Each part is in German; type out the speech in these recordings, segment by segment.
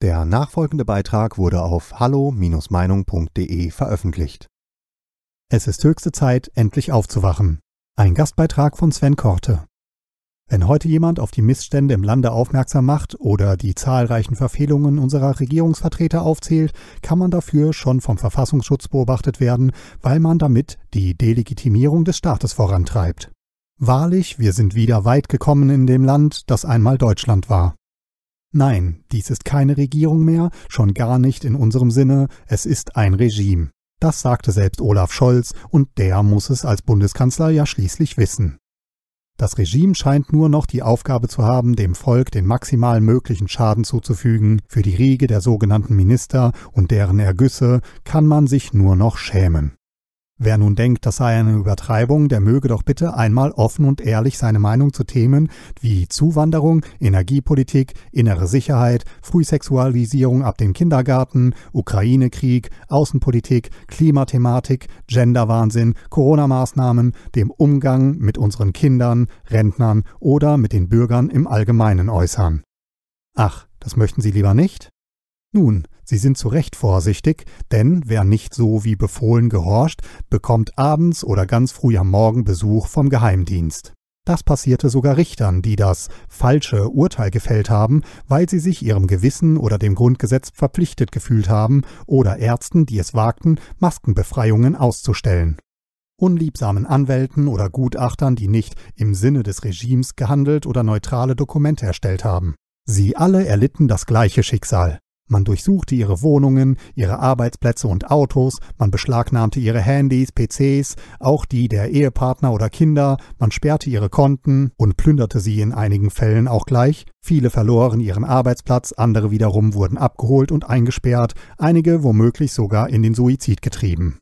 Der nachfolgende Beitrag wurde auf hallo-meinung.de veröffentlicht. Es ist höchste Zeit, endlich aufzuwachen. Ein Gastbeitrag von Sven Korte. Wenn heute jemand auf die Missstände im Lande aufmerksam macht oder die zahlreichen Verfehlungen unserer Regierungsvertreter aufzählt, kann man dafür schon vom Verfassungsschutz beobachtet werden, weil man damit die Delegitimierung des Staates vorantreibt. Wahrlich, wir sind wieder weit gekommen in dem Land, das einmal Deutschland war. Nein, dies ist keine Regierung mehr, schon gar nicht in unserem Sinne, es ist ein Regime. Das sagte selbst Olaf Scholz, und der muss es als Bundeskanzler ja schließlich wissen. Das Regime scheint nur noch die Aufgabe zu haben, dem Volk den maximal möglichen Schaden zuzufügen, für die Riege der sogenannten Minister und deren Ergüsse kann man sich nur noch schämen. Wer nun denkt, das sei eine Übertreibung, der möge doch bitte einmal offen und ehrlich seine Meinung zu Themen wie Zuwanderung, Energiepolitik, innere Sicherheit, Frühsexualisierung ab dem Kindergarten, Ukraine-Krieg, Außenpolitik, Klimathematik, Genderwahnsinn, Corona-Maßnahmen, dem Umgang mit unseren Kindern, Rentnern oder mit den Bürgern im Allgemeinen äußern. Ach, das möchten Sie lieber nicht? Nun, Sie sind zu Recht vorsichtig, denn wer nicht so wie befohlen gehorcht, bekommt abends oder ganz früh am Morgen Besuch vom Geheimdienst. Das passierte sogar Richtern, die das falsche Urteil gefällt haben, weil sie sich ihrem Gewissen oder dem Grundgesetz verpflichtet gefühlt haben, oder Ärzten, die es wagten, Maskenbefreiungen auszustellen. Unliebsamen Anwälten oder Gutachtern, die nicht im Sinne des Regimes gehandelt oder neutrale Dokumente erstellt haben. Sie alle erlitten das gleiche Schicksal. Man durchsuchte ihre Wohnungen, ihre Arbeitsplätze und Autos, man beschlagnahmte ihre Handys, PCs, auch die der Ehepartner oder Kinder, man sperrte ihre Konten und plünderte sie in einigen Fällen auch gleich. Viele verloren ihren Arbeitsplatz, andere wiederum wurden abgeholt und eingesperrt, einige womöglich sogar in den Suizid getrieben.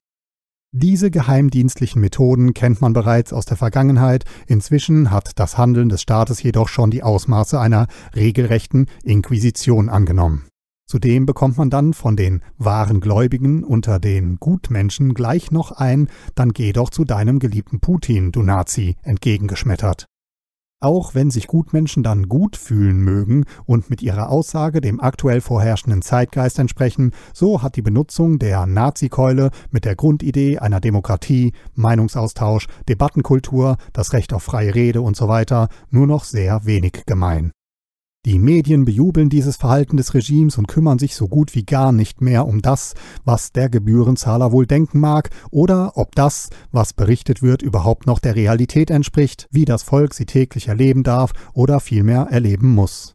Diese geheimdienstlichen Methoden kennt man bereits aus der Vergangenheit, inzwischen hat das Handeln des Staates jedoch schon die Ausmaße einer regelrechten Inquisition angenommen. Zudem bekommt man dann von den wahren Gläubigen unter den Gutmenschen gleich noch ein Dann geh doch zu deinem geliebten Putin, du Nazi, entgegengeschmettert. Auch wenn sich Gutmenschen dann gut fühlen mögen und mit ihrer Aussage dem aktuell vorherrschenden Zeitgeist entsprechen, so hat die Benutzung der Nazikeule mit der Grundidee einer Demokratie, Meinungsaustausch, Debattenkultur, das Recht auf freie Rede usw. So nur noch sehr wenig gemein. Die Medien bejubeln dieses Verhalten des Regimes und kümmern sich so gut wie gar nicht mehr um das, was der Gebührenzahler wohl denken mag, oder ob das, was berichtet wird, überhaupt noch der Realität entspricht, wie das Volk sie täglich erleben darf oder vielmehr erleben muss.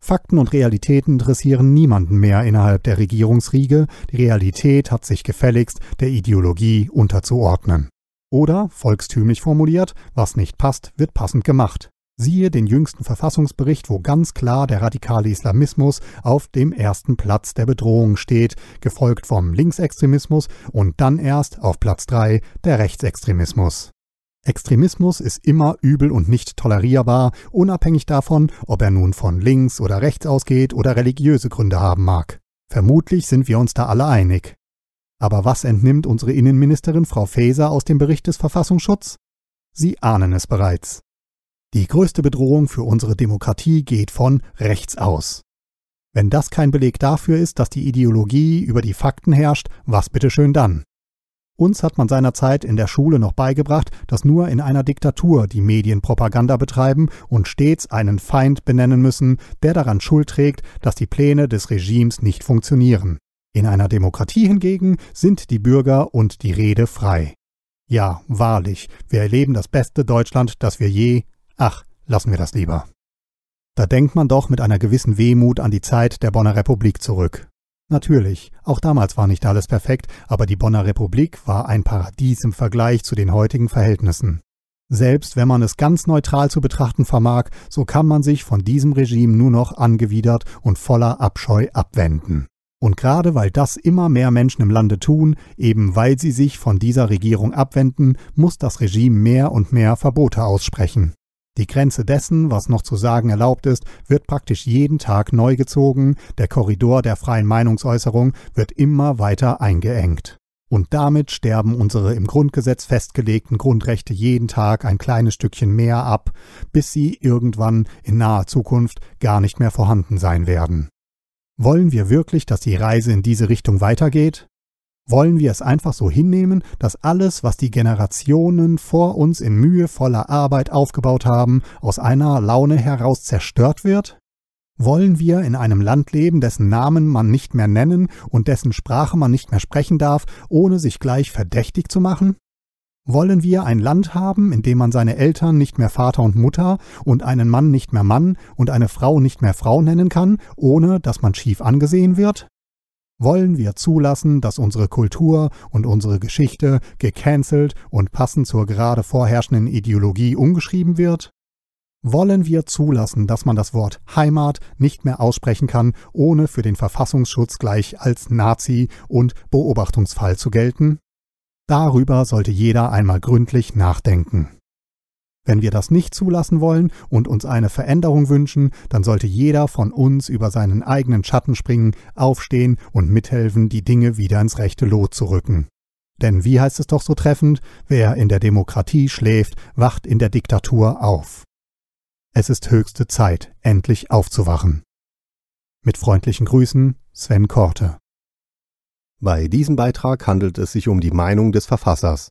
Fakten und Realitäten interessieren niemanden mehr innerhalb der Regierungsriege, die Realität hat sich gefälligst der Ideologie unterzuordnen. Oder, volkstümlich formuliert, was nicht passt, wird passend gemacht. Siehe den jüngsten Verfassungsbericht, wo ganz klar der radikale Islamismus auf dem ersten Platz der Bedrohung steht, gefolgt vom Linksextremismus und dann erst auf Platz 3 der Rechtsextremismus. Extremismus ist immer übel und nicht tolerierbar, unabhängig davon, ob er nun von links oder rechts ausgeht oder religiöse Gründe haben mag. Vermutlich sind wir uns da alle einig. Aber was entnimmt unsere Innenministerin Frau Faeser aus dem Bericht des Verfassungsschutzes? Sie ahnen es bereits. Die größte Bedrohung für unsere Demokratie geht von rechts aus. Wenn das kein Beleg dafür ist, dass die Ideologie über die Fakten herrscht, was bitteschön dann? Uns hat man seinerzeit in der Schule noch beigebracht, dass nur in einer Diktatur die Medien Propaganda betreiben und stets einen Feind benennen müssen, der daran Schuld trägt, dass die Pläne des Regimes nicht funktionieren. In einer Demokratie hingegen sind die Bürger und die Rede frei. Ja, wahrlich, wir erleben das beste Deutschland, das wir je Ach, lassen wir das lieber. Da denkt man doch mit einer gewissen Wehmut an die Zeit der Bonner Republik zurück. Natürlich, auch damals war nicht alles perfekt, aber die Bonner Republik war ein Paradies im Vergleich zu den heutigen Verhältnissen. Selbst wenn man es ganz neutral zu betrachten vermag, so kann man sich von diesem Regime nur noch angewidert und voller Abscheu abwenden. Und gerade weil das immer mehr Menschen im Lande tun, eben weil sie sich von dieser Regierung abwenden, muss das Regime mehr und mehr Verbote aussprechen. Die Grenze dessen, was noch zu sagen erlaubt ist, wird praktisch jeden Tag neu gezogen, der Korridor der freien Meinungsäußerung wird immer weiter eingeengt. Und damit sterben unsere im Grundgesetz festgelegten Grundrechte jeden Tag ein kleines Stückchen mehr ab, bis sie irgendwann in naher Zukunft gar nicht mehr vorhanden sein werden. Wollen wir wirklich, dass die Reise in diese Richtung weitergeht? Wollen wir es einfach so hinnehmen, dass alles, was die Generationen vor uns in mühevoller Arbeit aufgebaut haben, aus einer Laune heraus zerstört wird? Wollen wir in einem Land leben, dessen Namen man nicht mehr nennen und dessen Sprache man nicht mehr sprechen darf, ohne sich gleich verdächtig zu machen? Wollen wir ein Land haben, in dem man seine Eltern nicht mehr Vater und Mutter und einen Mann nicht mehr Mann und eine Frau nicht mehr Frau nennen kann, ohne dass man schief angesehen wird? Wollen wir zulassen, dass unsere Kultur und unsere Geschichte gecancelt und passend zur gerade vorherrschenden Ideologie umgeschrieben wird? Wollen wir zulassen, dass man das Wort Heimat nicht mehr aussprechen kann, ohne für den Verfassungsschutz gleich als Nazi und Beobachtungsfall zu gelten? Darüber sollte jeder einmal gründlich nachdenken. Wenn wir das nicht zulassen wollen und uns eine Veränderung wünschen, dann sollte jeder von uns über seinen eigenen Schatten springen, aufstehen und mithelfen, die Dinge wieder ins rechte Lot zu rücken. Denn wie heißt es doch so treffend, wer in der Demokratie schläft, wacht in der Diktatur auf. Es ist höchste Zeit, endlich aufzuwachen. Mit freundlichen Grüßen, Sven Korte. Bei diesem Beitrag handelt es sich um die Meinung des Verfassers.